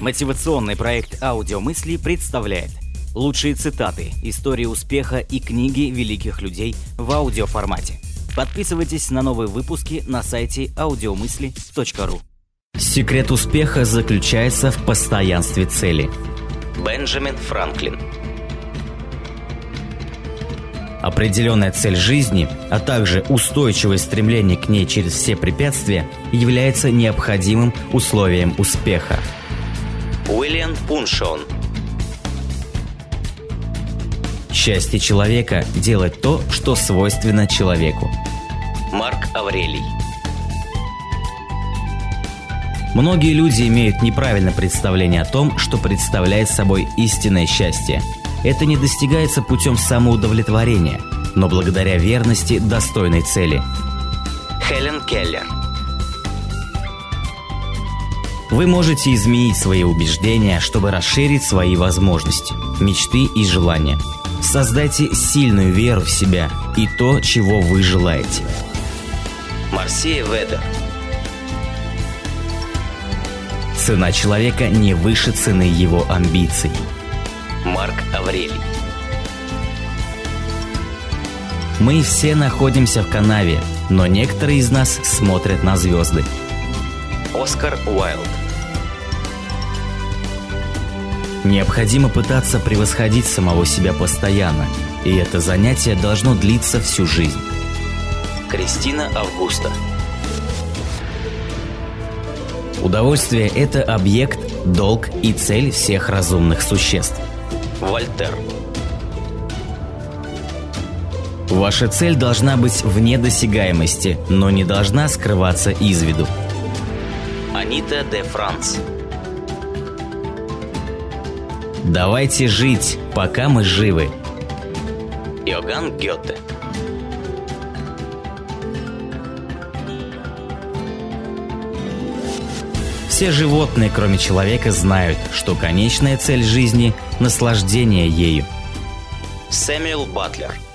Мотивационный проект «Аудиомысли» представляет лучшие цитаты, истории успеха и книги великих людей в аудиоформате. Подписывайтесь на новые выпуски на сайте audiomысли.ру Секрет успеха заключается в постоянстве цели. Бенджамин Франклин Определенная цель жизни, а также устойчивое стремление к ней через все препятствия является необходимым условием успеха – Уильям Пуншон Счастье человека – делать то, что свойственно человеку. Марк Аврелий Многие люди имеют неправильное представление о том, что представляет собой истинное счастье. Это не достигается путем самоудовлетворения, но благодаря верности достойной цели. Хелен Келлер – вы можете изменить свои убеждения, чтобы расширить свои возможности, мечты и желания. Создайте сильную веру в себя и то, чего вы желаете. Марсия Ведер Цена человека не выше цены его амбиций. Марк Аврелий Мы все находимся в канаве, но некоторые из нас смотрят на звезды. Оскар Уайлд Необходимо пытаться превосходить самого себя постоянно, и это занятие должно длиться всю жизнь. Кристина Августа Удовольствие – это объект, долг и цель всех разумных существ. Вольтер Ваша цель должна быть вне досягаемости, но не должна скрываться из виду. Анита де Франц Давайте жить, пока мы живы. Иоганн Гёте Все животные, кроме человека, знают, что конечная цель жизни – наслаждение ею. Сэмюэл Батлер –